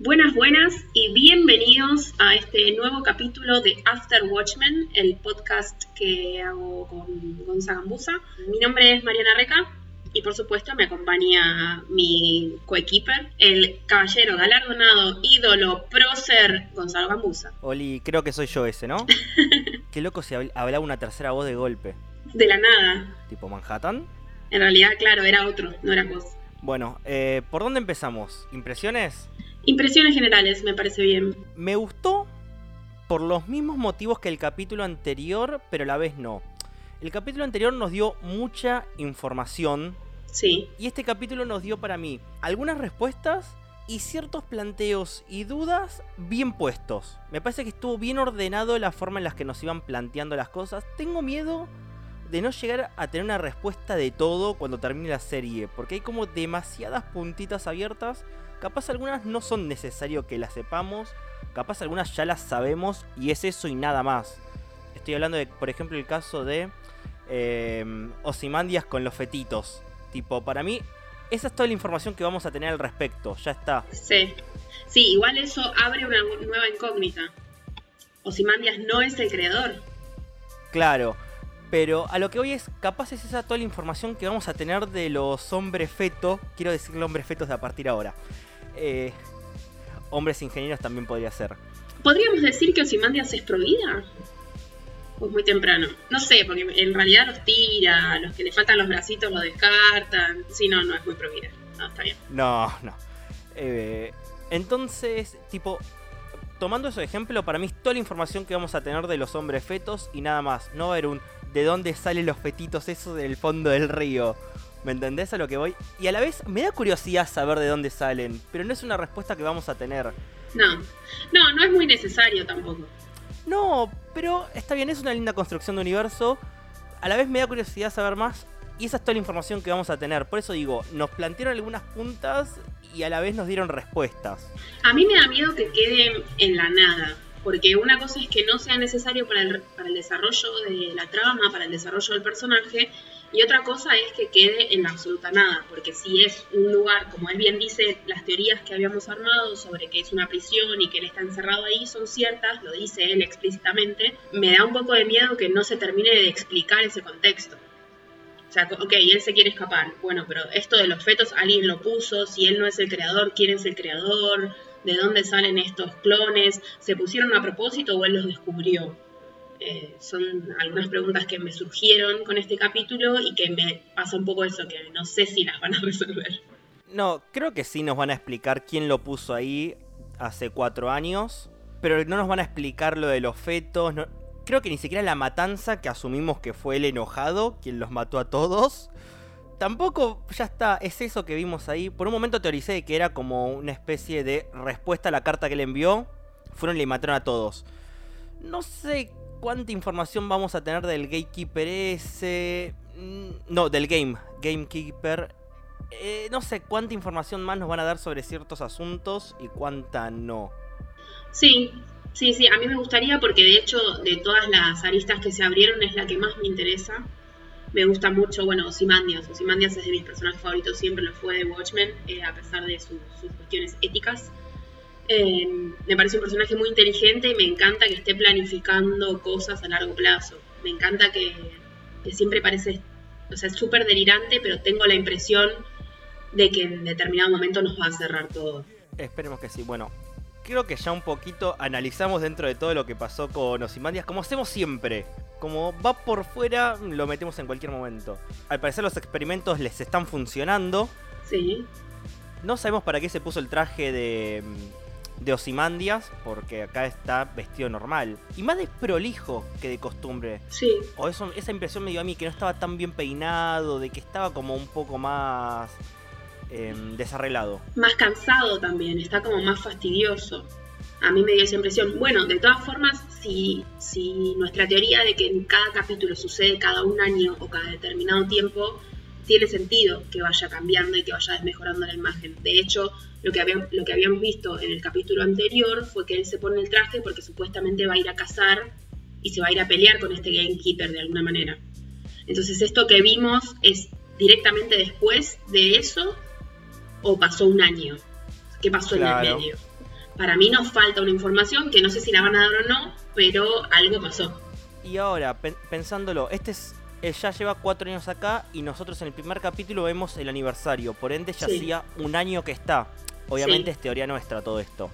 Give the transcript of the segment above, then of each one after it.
Buenas, buenas y bienvenidos a este nuevo capítulo de After Watchmen, el podcast que hago con Gonzaga Gambusa. Mi nombre es Mariana Reca y por supuesto me acompaña mi coequiper, el caballero galardonado, ídolo, prócer Gonzalo Gambusa. Oli, creo que soy yo ese, ¿no? Qué loco si hablaba una tercera voz de golpe. De la nada. ¿Tipo Manhattan? En realidad, claro, era otro, no era vos. Bueno, eh, ¿por dónde empezamos? ¿Impresiones? Impresiones generales, me parece bien. Me gustó por los mismos motivos que el capítulo anterior, pero a la vez no. El capítulo anterior nos dio mucha información. Sí. Y este capítulo nos dio para mí algunas respuestas y ciertos planteos y dudas bien puestos. Me parece que estuvo bien ordenado la forma en la que nos iban planteando las cosas. Tengo miedo de no llegar a tener una respuesta de todo cuando termine la serie, porque hay como demasiadas puntitas abiertas Capaz algunas no son necesario que las sepamos, capaz algunas ya las sabemos y es eso y nada más. Estoy hablando de, por ejemplo, el caso de eh, Osimandias con los fetitos. Tipo, para mí, esa es toda la información que vamos a tener al respecto, ya está. Sí, sí, igual eso abre una nueva incógnita. Osimandias no es el creador. Claro, pero a lo que hoy es, capaz es esa toda la información que vamos a tener de los hombres fetos. Quiero decir hombres fetos de a partir ahora. Eh, hombres ingenieros también podría ser. ¿Podríamos decir que Osimandias es provida? Pues muy temprano. No sé, porque en realidad los tira, los que le faltan los bracitos los descartan. Sí, no, no es muy provida. No, está bien. No, no. Eh, entonces, tipo, tomando ese ejemplo, para mí es toda la información que vamos a tener de los hombres fetos y nada más. No va a haber un de dónde salen los fetitos, eso del fondo del río. ¿Me entendés a lo que voy? Y a la vez me da curiosidad saber de dónde salen, pero no es una respuesta que vamos a tener. No, no, no es muy necesario tampoco. No, pero está bien, es una linda construcción de universo. A la vez me da curiosidad saber más y esa es toda la información que vamos a tener. Por eso digo, nos plantearon algunas puntas y a la vez nos dieron respuestas. A mí me da miedo que queden en la nada porque una cosa es que no sea necesario para el, para el desarrollo de la trama, para el desarrollo del personaje, y otra cosa es que quede en absoluta nada, porque si es un lugar, como él bien dice, las teorías que habíamos armado sobre que es una prisión y que él está encerrado ahí son ciertas, lo dice él explícitamente, me da un poco de miedo que no se termine de explicar ese contexto. O sea, ok, él se quiere escapar, bueno, pero esto de los fetos alguien lo puso, si él no es el creador, ¿quién es el creador? ¿De dónde salen estos clones? ¿Se pusieron a propósito o él los descubrió? Eh, son algunas preguntas que me surgieron con este capítulo y que me pasa un poco eso, que no sé si las van a resolver. No, creo que sí nos van a explicar quién lo puso ahí hace cuatro años, pero no nos van a explicar lo de los fetos. creo que ni siquiera la matanza que asumimos que fue el enojado quien los mató a todos. Tampoco, ya está, es eso que vimos ahí. Por un momento teoricé que era como una especie de respuesta a la carta que le envió. Fueron y le mataron a todos. No sé cuánta información vamos a tener del gatekeeper ese. Mm, no, del game. Gamekeeper. Eh, no sé cuánta información más nos van a dar sobre ciertos asuntos y cuánta no. Sí, sí, sí. A mí me gustaría porque de hecho de todas las aristas que se abrieron es la que más me interesa. Me gusta mucho, bueno, Osimandias. Osimandias es de mis personajes favoritos, siempre lo fue de Watchmen, eh, a pesar de sus cuestiones éticas. Em, me parece un personaje muy inteligente y me encanta que esté planificando cosas a largo plazo. Me encanta que, siempre parece, o sea, es súper delirante, pero tengo la impresión de que en determinado momento nos va a cerrar todo. Esperemos que sí. Bueno, creo que ya un poquito analizamos dentro de todo lo que pasó con Osimandias, como hacemos siempre. Como va por fuera, lo metemos en cualquier momento. Al parecer los experimentos les están funcionando. Sí. No sabemos para qué se puso el traje de, de Osimandias, porque acá está vestido normal. Y más desprolijo que de costumbre. Sí. O eso, esa impresión me dio a mí que no estaba tan bien peinado, de que estaba como un poco más em, desarreglado. Más cansado también, está como más fastidioso. A mí me dio esa impresión. Bueno, de todas formas, si, si nuestra teoría de que en cada capítulo sucede cada un año o cada determinado tiempo, tiene sentido que vaya cambiando y que vaya desmejorando la imagen. De hecho, lo que, habíamos, lo que habíamos visto en el capítulo anterior fue que él se pone el traje porque supuestamente va a ir a cazar y se va a ir a pelear con este gamekeeper de alguna manera. Entonces esto que vimos es directamente después de eso o pasó un año. ¿Qué pasó en el medio? para mí nos falta una información que no sé si la van a dar o no, pero algo pasó. Y ahora, pensándolo, este es ya lleva cuatro años acá y nosotros en el primer capítulo vemos el aniversario. Por ende, ya hacía un año que está. Obviamente es teoría nuestra todo esto.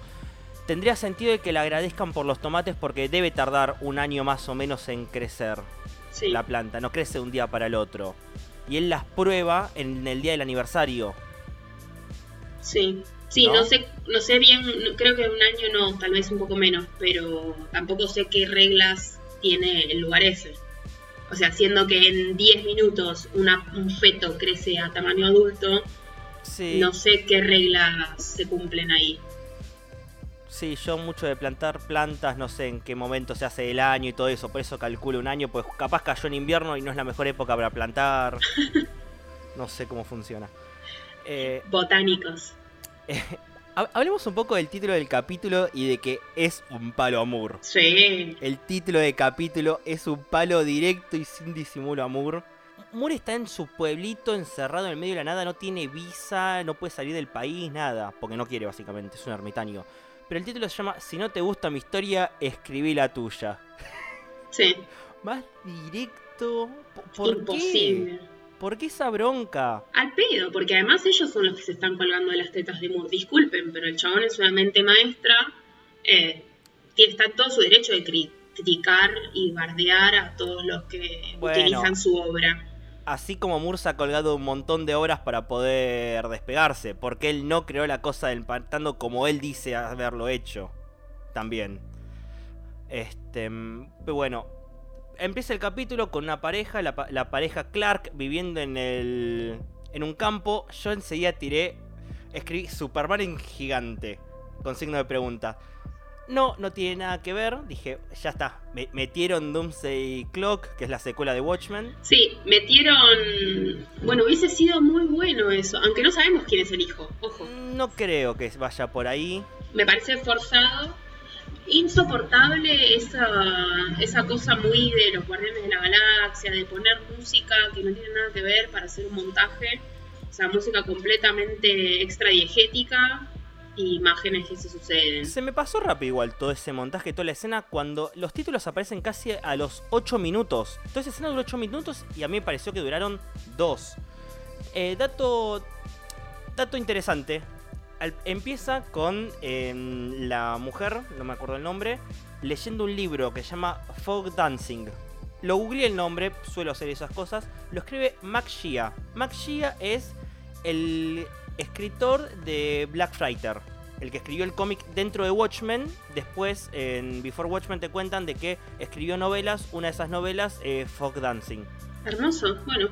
Tendría sentido de que le agradezcan por los tomates porque debe tardar un año más o menos en crecer la planta. No crece de un día para el otro. Y él las prueba en el día del aniversario. Sí. Sí, ¿no? sé, no sé bien, creo que un año no, tal vez un poco menos, pero tampoco sé qué reglas tiene el lugar ese. O sea, siendo que en 10 minutos un feto crece a tamaño adulto, no sé qué reglas se cumplen ahí. Sí, yo mucho de plantar plantas, no sé en qué momento se hace el año y todo eso, por eso calculo un año, pues capaz cayó en invierno y no es la mejor época para plantar. no sé cómo funciona. Eh, Botánicos. hablemos un poco del título del capítulo y de que es un palo amor. Sí. El título del capítulo es un palo directo y sin disimulo amor. Moore está en su pueblito encerrado en el medio de la nada, no tiene visa, no puede salir del país, nada, porque no quiere básicamente, es un ermitaño. Pero el título se llama Si no te gusta mi historia, escribí la tuya. Sí. Más directo. ¿Por Imposible. ¿Por qué esa bronca? Al pedo, porque además ellos son los que se están colgando de las tetas de Moore. Disculpen, pero el chabón es una mente maestra. Eh, está todo su derecho de criticar y bardear a todos los que utilizan su obra. Así como Moore se ha colgado un montón de obras para poder despegarse, porque él no creó la cosa del pantano como él dice haberlo hecho. También. Este, pero bueno, empieza el capítulo con una pareja, la, pareja Clark viviendo en el en un campo. Yo enseguida tiré, escribí Superman en gigante, con signo de pregunta. No, no tiene nada que ver. Dije, ya está. metieron Doomsday Clock, que es la secuela de Watchmen. Sí, metieron. Bueno, hubiese sido muy bueno eso. Aunque no sabemos quién es el hijo. Ojo. No creo que vaya por ahí. Me parece forzado insoportable esa, esa cosa muy de los guardianes de la galaxia, de poner música que no tiene nada que ver para hacer un montaje, o sea, música completamente extra diegética y imágenes que se suceden. Se me pasó rápido igual todo ese montaje, toda la escena, cuando los títulos aparecen casi a los 8 minutos. Toda esa escena duró 8 minutos y a mí me pareció que duraron 2. Eh, dato, dato interesante, empieza con em, la mujer, no me acuerdo el nombre, leyendo un libro que se llama Folk Dancing. Lo googleé el nombre, suelo hacer esas cosas. Lo escribe Max Shea. Max Shea es el escritor de Black Fighter. El que escribió el cómic dentro de Watchmen. Después en Before Watchmen te cuentan de que escribió novelas. Una de esas novelas, eh, Folk Dancing. Hermoso, bueno.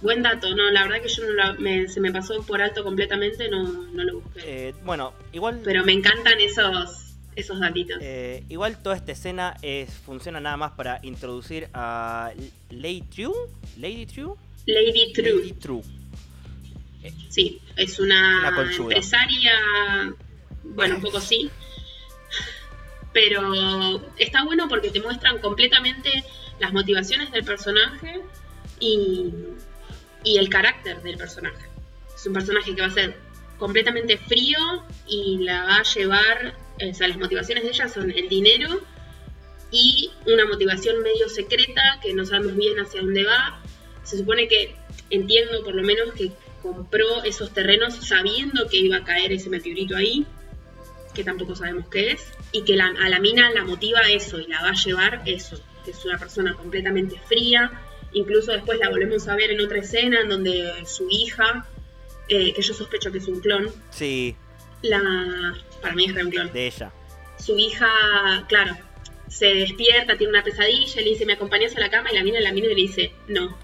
Buen dato, no, la verdad que yo no se me pasó por alto completamente, no, no lo busqué. Eh, bueno, igual... Pero me encantan esos, esos datitos. Eh, igual toda esta escena es, funciona nada más para introducir a Lady True. Lady True. Lady True. Lady True. sí, es una, empresaria, bueno, un poco sí. Pero está bueno porque te muestran completamente las motivaciones del personaje y y el carácter del personaje. Es un personaje que va a ser completamente frío y la va a llevar, o sea, las motivaciones de ella son el dinero y una motivación medio secreta que no sabemos bien hacia dónde va. Se supone que, entiendo por lo menos, que compró esos terrenos sabiendo que iba a caer ese meteorito ahí, que tampoco sabemos qué es, y que a la mina la motiva eso y la va a llevar eso, que es una persona completamente fría, Incluso después la volvemos a ver en otra escena en donde su hija, eh, que yo sospecho que es un clon. Sí. La. Para mí es re un clon. De ella. Su hija, claro, se despierta, tiene una pesadilla, le dice, ¿me acompañas a la cama? Y la mina, la mina le dice, no.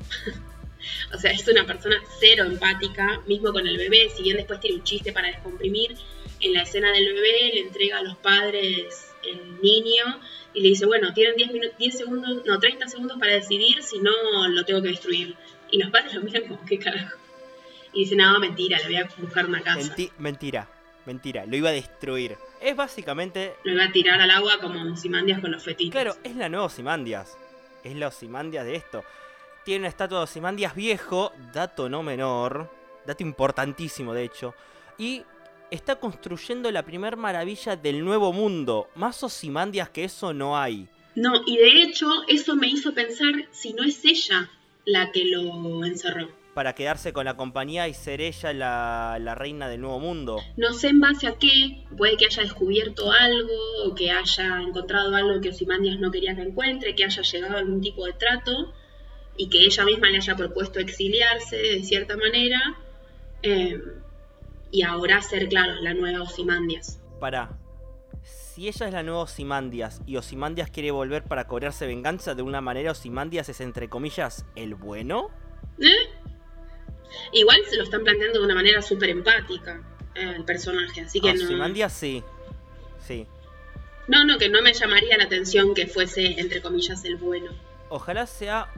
o sea, es una persona cero empática, mismo con el bebé, si bien después tiene un chiste para descomprimir, en la escena del bebé le entrega a los padres el niño y le dice, bueno, tienen 10, 10 segundos, no, 30 segundos para decidir, si no lo tengo que destruir. Y los padres lo miran como, ¿qué carajo? Y dice, no, mentira, le voy a buscar una casa. mentira, mentira, lo iba a destruir. Es básicamente... Lo iba a tirar al agua como Simandias con los fetiches. Claro, es la nueva Simandias. Es la Simandias de esto. Tiene una estatua de Simandias viejo, dato no menor, dato importantísimo de hecho. Y está construyendo la primer maravilla del nuevo mundo. Más Osimandias que eso no hay. No, y de hecho eso me hizo pensar si no es ella la que lo encerró. Para quedarse con la compañía y ser ella la, la reina del nuevo mundo. No sé en base a qué, puede que haya descubierto algo, o que haya encontrado algo que Osimandias no quería que encuentre, que haya llegado a algún tipo de trato, y que ella misma le haya propuesto exiliarse de cierta manera, eh, y ahora ser, claro, la nueva Osimandias. Para, si ella es la nueva Osimandias y Osimandias quiere volver para cobrarse venganza de una manera, Osimandias es entre comillas el bueno. ¿Eh? Igual se lo están planteando de una manera súper empática eh, el personaje, así que no. Osimandias sí. Sí. No, no, que no me llamaría la atención que fuese entre comillas el bueno. Ojalá sea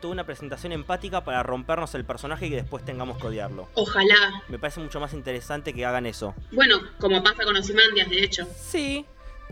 toda una presentación empática para rompernos el personaje y que después tengamos que odiarlo. Ojalá. Me parece mucho más interesante que hagan eso. Bueno, como pasa con Osimandias, de hecho. Sí.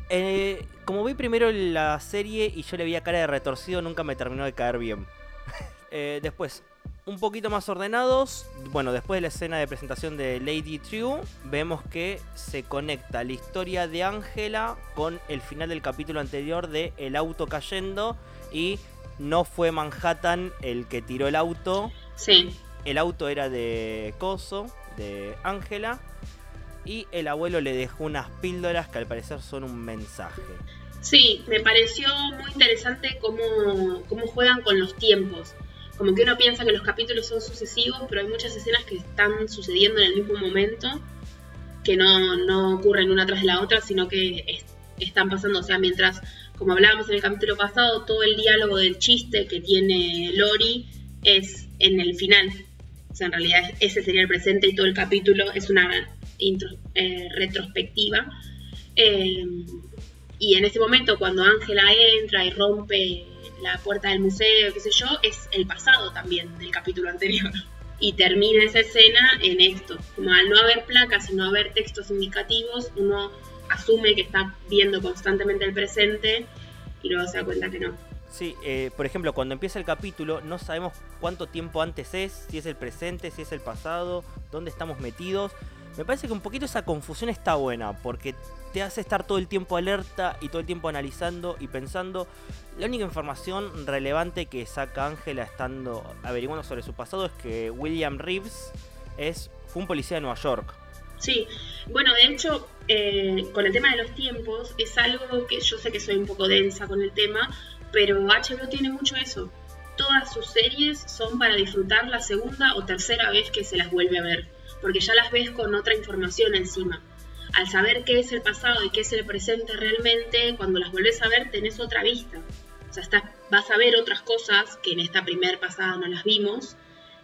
Eh, como vi primero la serie y yo le veía cara de retorcido, nunca me terminó de caer bien. Eh, después, un poquito más ordenados. Bueno, después de la escena de presentación de Lady True, vemos que se conecta la historia de Ángela con el final del capítulo anterior de El auto cayendo y no fue Manhattan el que tiró el auto. Sí. El auto era de Coso, de Ángela. Y el abuelo le dejó unas píldoras que al parecer son un mensaje. Sí, me pareció muy interesante cómo, cómo juegan con los tiempos. Como que uno piensa que los capítulos son sucesivos, pero hay muchas escenas que están sucediendo en el mismo momento, que no, no ocurren una tras de la otra, sino que es- están pasando, o sea, mientras, como hablábamos en el capítulo pasado, todo el diálogo del chiste que tiene Lori es en el final. O sea, en realidad ese sería el presente y todo el capítulo es una intro- eh, retrospectiva. Eh, y en ese momento, cuando Ángela entra y rompe la puerta del museo, qué sé yo, es el pasado también del capítulo anterior. Y termina esa escena en esto. Como al no haber placas y no haber textos indicativos, uno asume que está viendo constantemente el presente y luego se da cuenta que no. Sí, eh, por ejemplo, cuando empieza el capítulo no sabemos cuánto tiempo antes es, si es el presente, si es el pasado, dónde estamos metidos. Me parece que un poquito esa confusión está buena, porque te hace estar todo el tiempo alerta y todo el tiempo analizando y pensando. La única información relevante que saca Ángela estando averiguando sobre su pasado es que William Reeves es, fue un policía de Nueva York. Sí, bueno, de hecho, eh, con el tema de los tiempos, es algo que yo sé que soy un poco densa con el tema, pero HBO tiene mucho eso. Todas sus series son para disfrutar la segunda o tercera vez que se las vuelve a ver, porque ya las ves con otra información encima. Al saber qué es el pasado y qué es el presente realmente, cuando las vuelves a ver tenés otra vista. O sea, estás, vas a ver otras cosas que en esta primer pasada no las vimos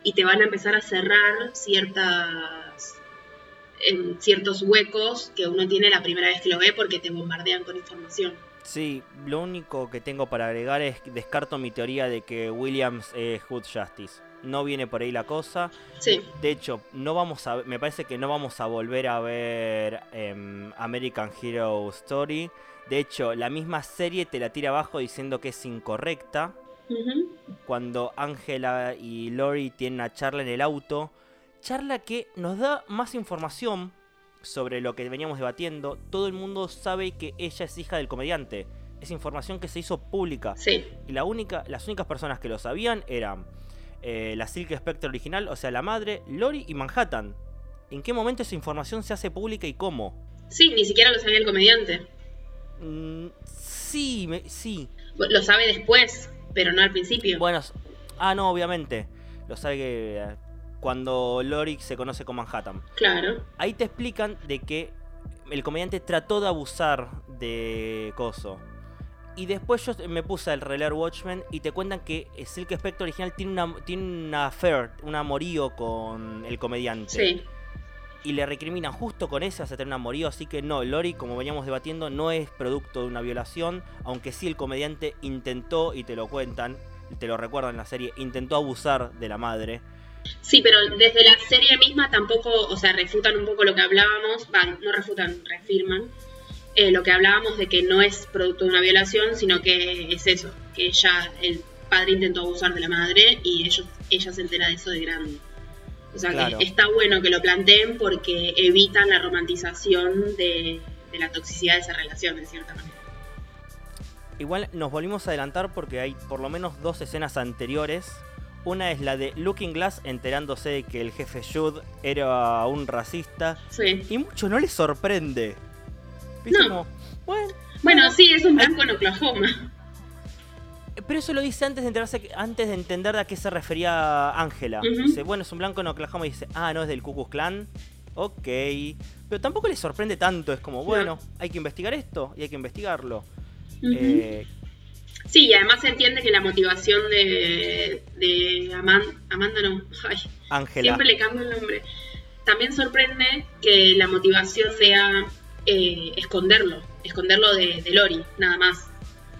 y te van a empezar a cerrar ciertas en ciertos huecos que uno tiene la primera vez que lo ve porque te bombardean con información. Sí, lo único que tengo para agregar es que descarto mi teoría de que Williams es Hood Justice. No viene por ahí la cosa. Sí, De hecho, no vamos a, me parece que no vamos a volver a ver em, American Hero Story. De hecho, la misma serie te la tira abajo diciendo que es incorrecta. Cuando Angela y Lori tienen una charla en el auto. Charla que nos da más información sobre lo que veníamos debatiendo. Todo el mundo sabe que ella es hija del comediante. Es información que se hizo pública. sí, Y la única, las únicas personas que lo sabían eran eh, la Silk Spectre original, o sea, la madre, Lori y Manhattan. ¿En qué momento esa información se hace pública y cómo? sí, ni siquiera lo sabía el comediante. Mm, sí, me- sí. Lo sabe después, pero no al principio. Bueno, ah, no, obviamente. Lo sabe que eh, cuando Lori se conoce con Manhattan. Claro, Ahí te explican de que el comediante trató de abusar de Coso. Y después yo me puse al releer Watchmen y te cuentan que Silk Spectre original tiene una, tiene una affair, un amorío con el comediante. sí, Y le recriminan justo con ese hace tener un amorío, así que no, Lori, como veníamos debatiendo, no es producto de una violación, aunque sí el comediante intentó, y te lo cuentan, te lo recuerdan en la serie, intentó abusar de la madre. Sí, pero desde la serie misma tampoco, o sea, refutan un poco lo que hablábamos, van, no refutan, reafirman eh, lo que hablábamos de que no es producto de una violación, sino que es eso, que ella, el padre intentó abusar de la madre y ellos, ella se entera de eso de grande. O sea, Claro. que está bueno que lo planteen porque evitan la romantización de, de la toxicidad de esa relación, de cierta manera. Igual nos volvimos a adelantar porque hay por lo menos dos escenas anteriores. Una es la de Looking Glass enterándose de que el jefe Jude era un racista. Sí. Y mucho no le sorprende. No. Como, bueno, Bueno, sí, es un blanco en Oklahoma. Pero eso lo dice antes de enterarse, antes de entender a qué se refería Ángela. Dice, bueno, es un blanco en Oklahoma y dice, ah, no es del Ku Klux Klan. Ok. Pero tampoco le sorprende tanto, es como, bueno, hay que investigar esto y hay que investigarlo. Eh, Sí, y además se entiende que la motivación de, de Aman- Amanda, no, ay, Ángela. siempre le cambio el nombre. También sorprende que la motivación sea eh, esconderlo, esconderlo de, de Lori, nada más.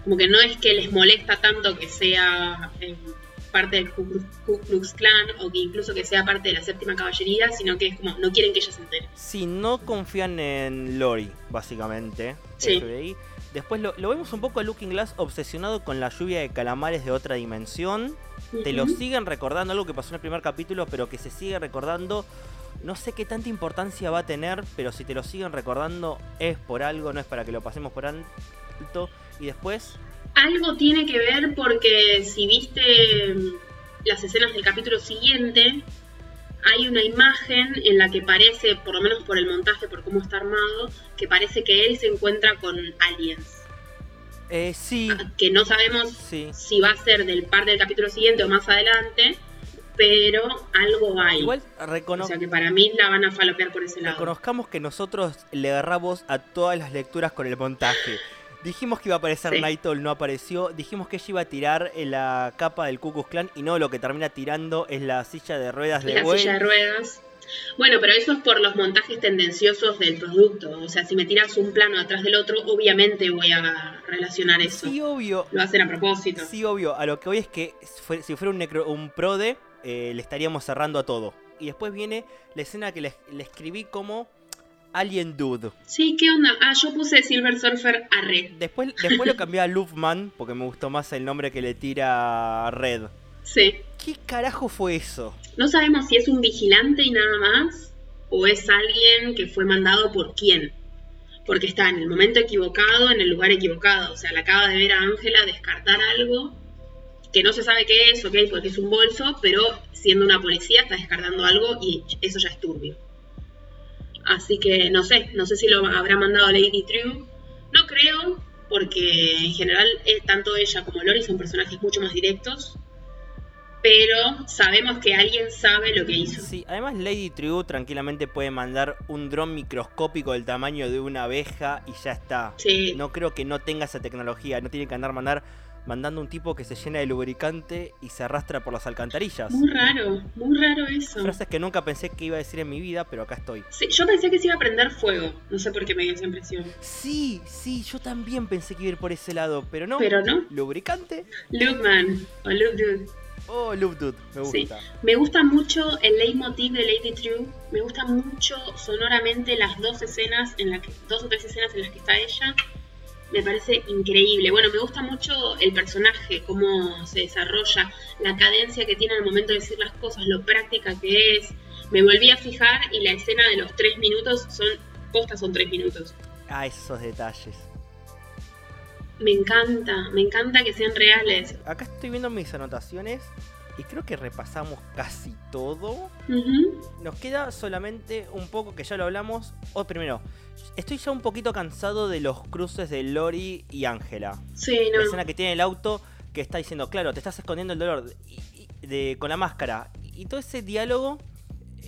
Como que no es que les molesta tanto que sea eh, parte del Ku Klux- Ku Klux Klan o que incluso que sea parte de la séptima caballería, sino que es como no quieren que ella se entere. Si no confían en Lori, básicamente. Sí. FBI. Después lo, lo vemos un poco a Looking Glass obsesionado con la lluvia de calamares de otra dimensión. Te lo siguen recordando, algo que pasó en el primer capítulo, pero que se sigue recordando. No sé qué tanta importancia va a tener, pero si te lo siguen recordando es por algo, no es para que lo pasemos por alto. Y después, Algo tiene que ver porque si viste mm, las escenas del capítulo siguiente, hay una imagen en la que parece, por lo menos por el montaje, por cómo está armado, que parece que él se encuentra con aliens. eh, sí, Que no sabemos sí. si va a ser del par del capítulo siguiente o más adelante, pero algo hay. Igual o recono- sea que para mí la van a falopear por ese lado. reconozcamos que nosotros le agarramos a todas las lecturas con el montaje. Dijimos que iba a aparecer Sí. Nightol, no apareció. Dijimos que ella iba a tirar eh, la capa del Ku Klan y no, lo que termina tirando es la silla de ruedas de la silla de ruedas. Bueno, pero eso es por los montajes tendenciosos del producto. O sea, si me tiras un plano atrás del otro, obviamente voy a relacionar eso. Sí, obvio. Lo hacen a propósito. Sí, obvio. A lo que voy es que si fuera un, necro- un prode, eh, le estaríamos cerrando a todo. Y después viene la escena que le, le escribí como Alien Dude. Sí, ¿qué onda? Ah, yo puse Silver Surfer arre. Después, después lo cambié a Luftman porque me gustó más el nombre que le tira Red. Sí. ¿Qué carajo fue eso? No sabemos si es un vigilante y nada más, o es alguien que fue mandado por quién. Porque está en el momento equivocado, en el lugar equivocado. O sea, le acaba de ver a Ángela descartar algo que no se sabe qué es, ok, porque es un bolso, pero siendo una policía está descartando algo y eso ya es turbio. Así que no sé, no sé si lo habrá mandado Lady True. No creo, porque en general eh, tanto ella como Lori son personajes mucho más directos. Pero sabemos que alguien sabe lo que hizo. Sí, además Lady True tranquilamente puede mandar un dron microscópico del tamaño de una abeja y ya está. Sí. No creo que no tenga esa tecnología, no tiene que andar mandar, mandando un tipo que se llena de lubricante y se arrastra por las alcantarillas. Muy raro, muy raro eso. Frases que nunca pensé que iba a decir en mi vida, pero acá estoy. Sí, yo pensé que se iba a prender fuego. No sé por qué me dio esa impresión. Sí, sí, yo también pensé que iba a ir por ese lado, pero no. Pero no. ¿Lubricante? Luke Man o Luke Dude. Oh, Loop Dude, me Sí. gusta. Me gusta mucho el leitmotiv de Lady True. Me gusta mucho sonoramente las dos escenas, en las que, dos o tres escenas en las que está ella. Me parece increíble. Bueno, me gusta mucho el personaje, cómo se desarrolla, la cadencia que tiene al momento de decir las cosas, lo práctica que es. Me volví a fijar y la escena de los tres minutos son, postas son tres minutos. Ah, esos detalles. Me encanta, me encanta que sean reales. Acá estoy viendo mis anotaciones y creo que repasamos casi todo. Nos queda solamente un poco que ya lo hablamos. O primero, estoy ya un poquito cansado de los cruces de Lori y Ángela. Sí, La no. escena que tiene el auto que está diciendo, claro, te estás escondiendo el dolor y- y- de, con la máscara. Y todo ese diálogo,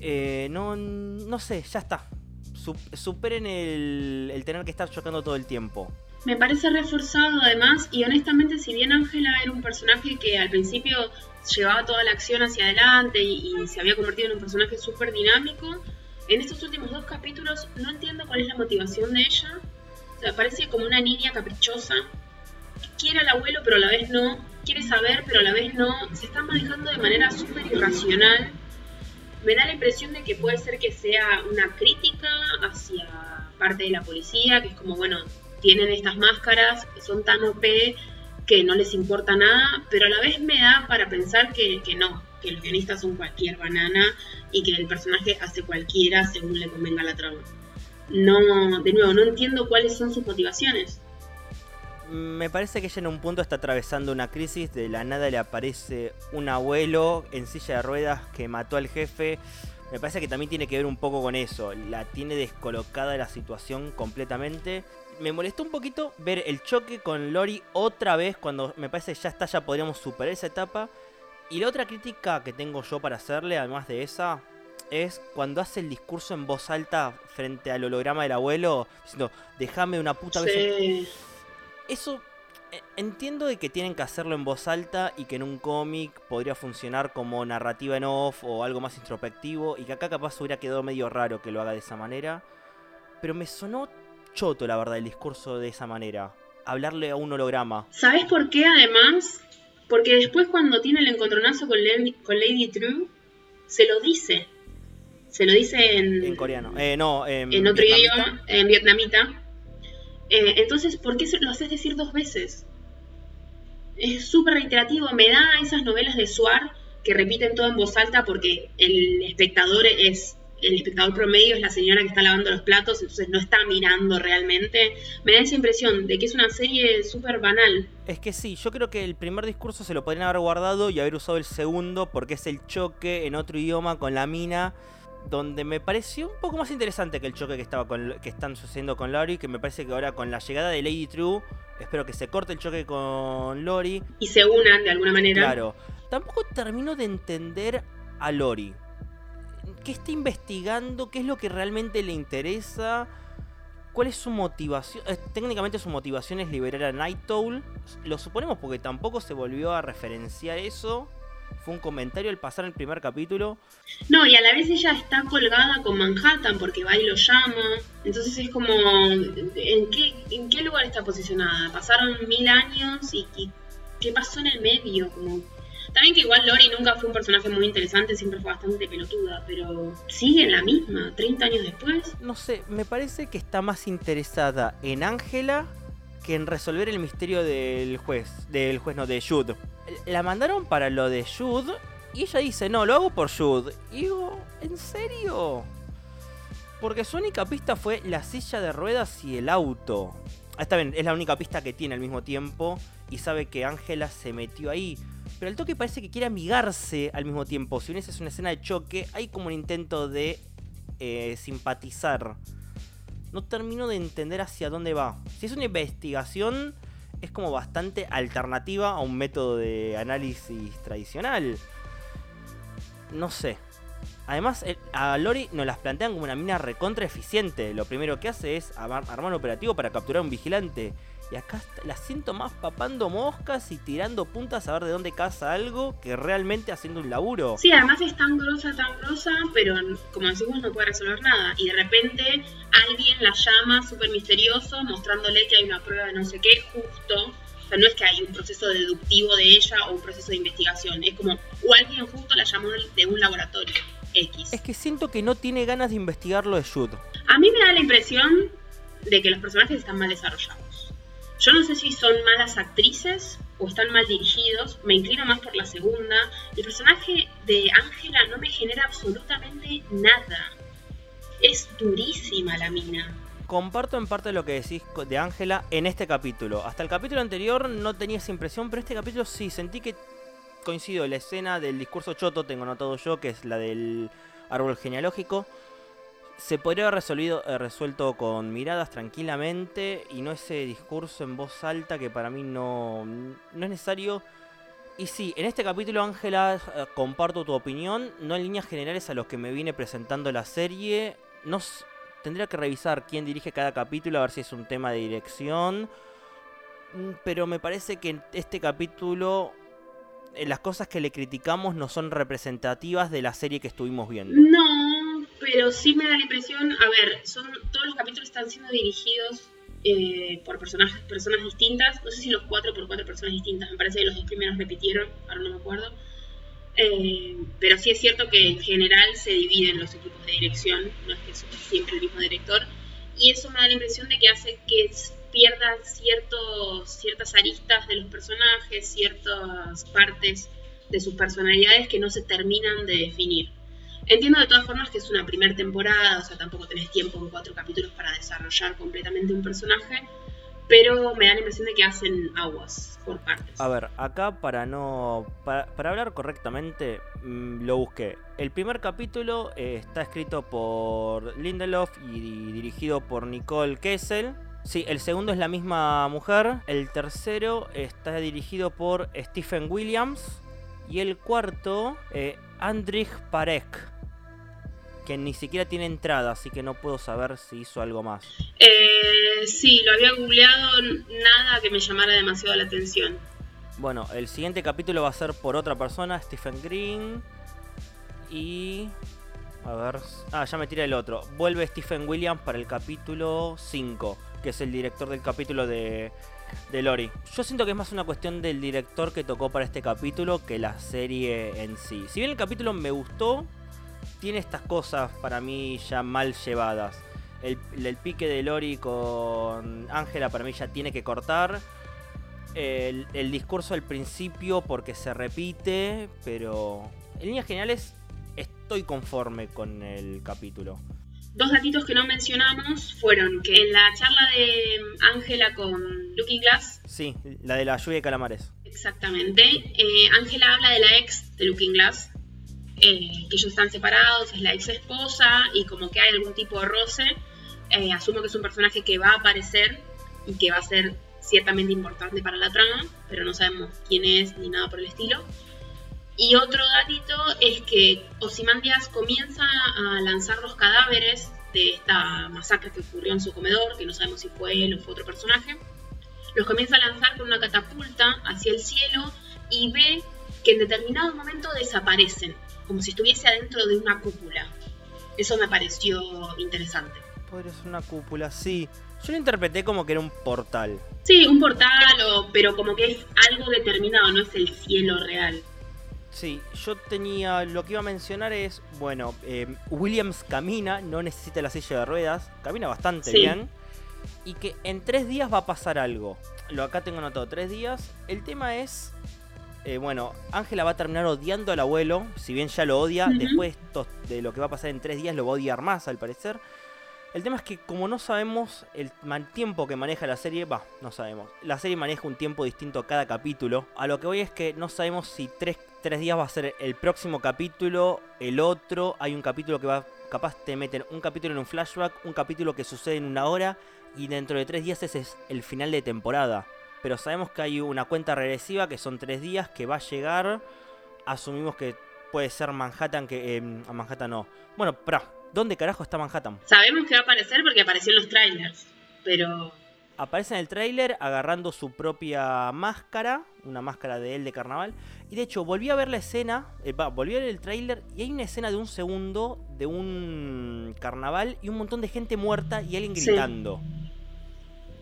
eh, no, no sé, ya está. Sup- superen el, el tener que estar chocando todo el tiempo. Me parece reforzado además y honestamente si bien Ángela era un personaje que al principio llevaba toda la acción hacia adelante y, se había convertido en un personaje súper dinámico, en estos últimos dos capítulos no entiendo cuál es la motivación de ella. O sea, parece como una niña caprichosa. Quiere al abuelo pero a la vez no. Quiere saber pero a la vez no. Se está manejando de manera súper irracional. Me da la impresión de que puede ser que sea una crítica hacia parte de la policía, que es como, bueno, tienen estas máscaras, son tan OP que no les importa nada, pero a la vez me da para pensar que, no, que los guionistas son cualquier banana y que el personaje hace cualquiera según le convenga la trama. No, de nuevo, no entiendo cuáles son sus motivaciones. Me parece que ella en un punto está atravesando una crisis, de la nada le aparece un abuelo en silla de ruedas que mató al jefe. Me parece que también tiene que ver un poco con eso, la tiene descolocada la situación completamente. Me molestó un poquito ver el choque con Lori otra vez cuando me parece que ya está, ya podríamos superar esa etapa. Y la otra crítica que tengo yo para hacerle, además de esa, es cuando hace el discurso en voz alta frente al holograma del abuelo, diciendo, déjame una puta vez. Eso eh, entiendo de que tienen que hacerlo en voz alta y que en un cómic podría funcionar como narrativa en off o algo más introspectivo y que acá capaz hubiera quedado medio raro que lo haga de esa manera. Pero me sonó choto, la verdad, el discurso de esa manera. Hablarle a un holograma. ¿Sabes por qué además? Porque después cuando tiene el encontronazo con Lady, con Lady True, se lo dice. Se lo dice en... En coreano. Eh, no, en otro idioma, en vietnamita. Eh, entonces, ¿por qué lo haces decir dos veces? Es súper reiterativo, me da esas novelas de Suar que repiten todo en voz alta porque el espectador es el espectador promedio es la señora que está lavando los platos, entonces no está mirando realmente. Me da esa impresión de que es una serie súper banal. Es que sí, yo creo que el primer discurso se lo podrían haber guardado y haber usado el segundo porque es el choque en otro idioma con la mina donde me pareció un poco más interesante que el choque que estaba con, que están sucediendo con Lori, que me parece que ahora con la llegada de Lady True, espero que se corte el choque con Lori y se unan de alguna manera. Claro. Tampoco termino de entender a Lori. ¿Qué está investigando? ¿Qué es lo que realmente le interesa? ¿Cuál es su motivación? Eh, técnicamente su motivación es liberar a Night Owl. Lo suponemos porque tampoco se volvió a referenciar eso fue un comentario al pasar el primer capítulo. No, y a la vez ella está colgada con Manhattan porque va y lo llama. Entonces es como, ¿en qué, en qué lugar está posicionada? Pasaron mil años y, ¿qué pasó en el medio? Como, también que igual Lori nunca fue un personaje muy interesante, siempre fue bastante pelotuda, pero sigue la misma, 30 años después. No sé, me parece que está más interesada en Ángela que en resolver el misterio del juez, del juez no, de Jude. La mandaron para lo de Jude y ella dice, no, lo hago por Jude. Y digo, ¿en serio? Porque su única pista fue la silla de ruedas y el auto. Ah, está bien, es la única pista que tiene al mismo tiempo y sabe que Ángela se metió ahí. Pero el toque parece que quiere amigarse al mismo tiempo. Si bien esa es una escena de choque, hay como un intento de eh, simpatizar no termino de entender hacia dónde va. Si es una investigación, es como bastante alternativa a un método de análisis tradicional. No sé. Además, a Lori nos las plantean como una mina recontra eficiente. Lo primero que hace es armar un operativo para capturar a un vigilante. Y acá la siento más papando moscas y tirando puntas a ver de dónde caza algo que realmente haciendo un laburo. Sí, además es tan grosa, tan grosa, pero como decimos no puede resolver nada. Y de repente alguien la llama súper misterioso mostrándole que hay una prueba de no sé qué justo. O sea, no es que hay un proceso deductivo de ella o un proceso de investigación. Es como, o alguien justo la llamó de un laboratorio X. Es que siento que no tiene ganas de investigar lo de Jude. A mí me da la impresión de que los personajes están mal desarrollados. Yo no sé si son malas actrices o están mal dirigidos, me inclino más por la segunda. El personaje de Ángela no me genera absolutamente nada. Es durísima la mina. Comparto en parte lo que decís de Ángela en este capítulo. Hasta el capítulo anterior no tenía esa impresión, pero este capítulo sí, sentí que coincido. La escena del discurso choto, tengo notado yo, que es la del árbol genealógico se podría haber resolvido, eh, resuelto con miradas tranquilamente y no ese discurso en voz alta que para mí no, no es necesario. Y sí, en este capítulo, Ángela, eh, comparto tu opinión, no en líneas generales a los que me viene presentando la serie. No, tendría que revisar quién dirige cada capítulo, a ver si es un tema de dirección. Mm, pero me parece que en este capítulo eh, las cosas que le criticamos no son representativas de la serie que estuvimos viendo. No, pero sí me da la impresión, a ver, son todos los capítulos están siendo dirigidos eh, por personajes, personas distintas, no sé si los cuatro por cuatro personas distintas, me parece que los dos primeros repitieron, ahora no me acuerdo, eh, pero sí es cierto que en general se dividen los equipos de dirección, no es que es siempre el mismo director, y eso me da la impresión de que hace que pierda ciertos, ciertas aristas de los personajes, ciertas partes de sus personalidades que no se terminan de definir. Entiendo de todas formas que es una primera temporada, o sea, tampoco tenés tiempo en cuatro capítulos para desarrollar completamente un personaje, pero me da la impresión de que hacen aguas por partes. A ver, acá para no. Para, hablar correctamente, mm, lo busqué. El primer capítulo eh, está escrito por Lindelof y dirigido por Nicole Kessel. Sí, el segundo es la misma mujer. El tercero está dirigido por Stephen Williams. Y el cuarto, eh, Andrich Parek que ni siquiera tiene entrada, así que no puedo saber si hizo algo más. Eh, sí, lo había googleado, nada que me llamara demasiado la atención. Bueno, el siguiente capítulo va a ser por otra persona, Stephen Green. Y... A ver... Ah, ya me tira el otro. Vuelve Stephen Williams para el capítulo 5, que es el director del capítulo de, de Lori. Yo siento que es más una cuestión del director que tocó para este capítulo que la serie en sí. Si bien el capítulo me gustó, tiene estas cosas para mí ya mal llevadas. El, pique de Lori con Ángela para mí ya tiene que cortar. El, discurso al principio porque se repite, pero en líneas generales estoy conforme con el capítulo. Dos datitos que no mencionamos fueron que en la charla de Ángela con Looking Glass. Sí, la de la lluvia de calamares. Exactamente. Eh, Ángela habla de la ex de Looking Glass, eh, que ellos están separados, es la ex esposa y como que hay algún tipo de roce. Eh, asumo que es un personaje que va a aparecer y que va a ser ciertamente importante para la trama, pero no sabemos quién es ni nada por el estilo. Y otro datito es que Ozymandias comienza a lanzar los cadáveres de esta masacre que ocurrió en su comedor, que no sabemos si fue él o fue otro personaje. Los comienza a lanzar con una catapulta hacia el cielo y ve que en determinado momento desaparecen como si estuviese adentro de una cúpula. Eso me pareció interesante. Podría ser una cúpula, sí. Yo lo interpreté como que era un portal. Sí, un portal, pero como que es algo determinado, no es el cielo real. Sí, yo tenía. Lo que iba a mencionar es. Bueno, eh, Williams camina, no necesita la silla de ruedas, camina bastante bien. Y que en tres días va a pasar algo. Lo acá tengo anotado, tres días. El tema es eh, bueno, Ángela va a terminar odiando al abuelo, si bien ya lo odia, después de lo que va a pasar en tres días lo va a odiar más al parecer. El tema es que como no sabemos el tiempo que maneja la serie, va, no sabemos. La serie maneja un tiempo distinto a cada capítulo. A lo que voy es que no sabemos si tres, tres días va a ser el próximo capítulo, el otro. Hay un capítulo que va, capaz te meten un capítulo en un flashback, un capítulo que sucede en una hora y dentro de tres días ese es el final de temporada pero sabemos que hay una cuenta regresiva que son tres días que va a llegar. Asumimos que puede ser Manhattan, que eh, a Manhattan no. Bueno, pero ¿dónde carajo está Manhattan? Sabemos que va a aparecer porque apareció en los trailers, pero... Aparece en el trailer agarrando su propia máscara, una máscara de él de carnaval. Y de hecho, volví a ver la escena, eh, volví a ver el trailer y hay una escena de un segundo de un carnaval y un montón de gente muerta y alguien gritando.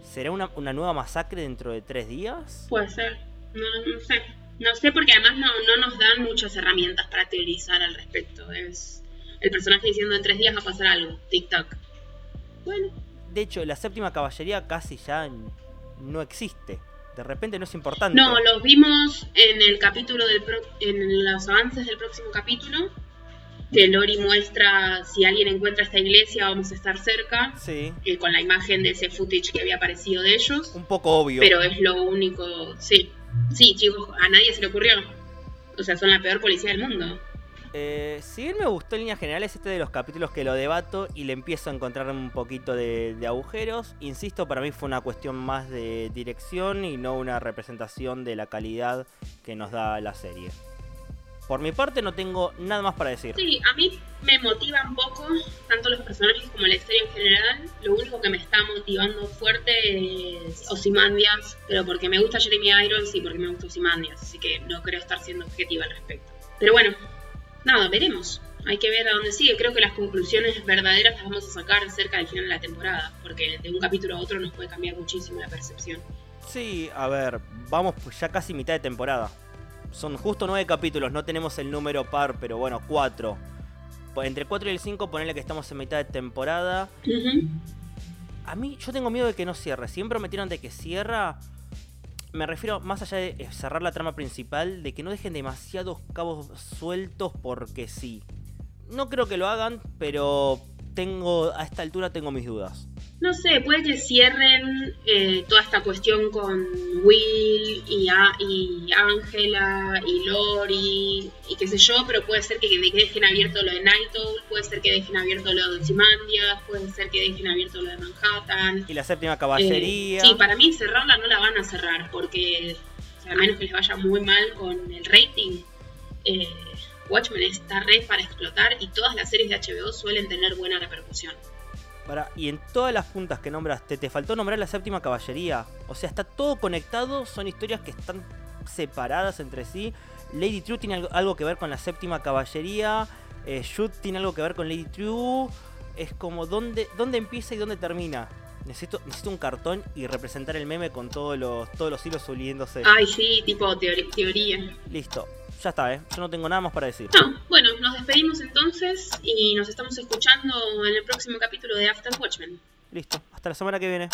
¿Será una, nueva masacre dentro de tres días? Puede ser. No, sé. No sé porque además no, no, nos dan muchas herramientas para teorizar al respecto. Es el personaje diciendo en tres días va a pasar algo. Tic-tac. Bueno. De hecho, la séptima caballería casi ya no existe. De repente no es importante. No, los vimos en el capítulo del en los avances del próximo capítulo que Lori muestra si alguien encuentra esta iglesia vamos a estar cerca. Sí. Eh, con la imagen de ese footage que había aparecido de ellos. Un poco obvio. Pero es lo único. Sí. Sí, chicos, a nadie se le ocurrió. O sea, son la peor policía del mundo. Eh, si bien me gustó en líneas generales este de los capítulos que lo debato y le empiezo a encontrar un poquito de, de, agujeros, insisto, para mí fue una cuestión más de dirección y no una representación de la calidad que nos da la serie. Por mi parte no tengo nada más para decir. Sí, a mí me motiva un poco, tanto los personajes como la historia en general. Lo único que me está motivando fuerte es Ozymandias, pero porque me gusta Jeremy Irons y porque me gusta Ozymandias, así que no creo estar siendo objetiva al respecto. Pero bueno, nada, veremos. Hay que ver a dónde sigue. Creo que las conclusiones verdaderas las vamos a sacar cerca del final de la temporada, porque de un capítulo a otro nos puede cambiar muchísimo la percepción. Sí, a ver, vamos ya casi mitad de temporada son justo nueve capítulos, no tenemos el número par, pero bueno, cuatro. Entre 4 y el 5, ponerle que estamos en mitad de temporada. A mí, yo tengo miedo de que no cierre. Siempre prometieron de que cierra. me refiero más allá de eh, cerrar la trama principal, de que no dejen demasiados cabos sueltos porque sí. No creo que lo hagan, pero tengo a esta altura tengo mis dudas. No sé, puede que cierren eh, toda esta cuestión con Will y, Angela y Lori y qué sé yo, pero puede ser que, dejen abierto lo de Night puede ser que dejen abierto lo de Simandia, puede ser que dejen abierto lo de Manhattan. Y la séptima caballería. Eh, sí, para mí cerrarla no la van a cerrar porque, a menos que les vaya muy mal con el rating, eh, Watchmen está re para explotar y todas las series de HBO suelen tener buena repercusión y en todas las puntas que nombraste, te faltó nombrar la séptima caballería. O sea, está todo conectado, son historias que están separadas entre sí. Lady True tiene algo, que ver con la séptima caballería. Eh, Shoot tiene algo que ver con Lady True. Es como dónde, dónde empieza y dónde termina. Necesito, necesito un cartón y representar el meme con todos los, todos los hilos uniéndose. Ay, sí, tipo teoría. Listo. Ya está, ¿eh? Yo no tengo nada más para decir. No, bueno, nos despedimos entonces y nos estamos escuchando en el próximo capítulo de After Watchmen. Listo, hasta la semana que viene.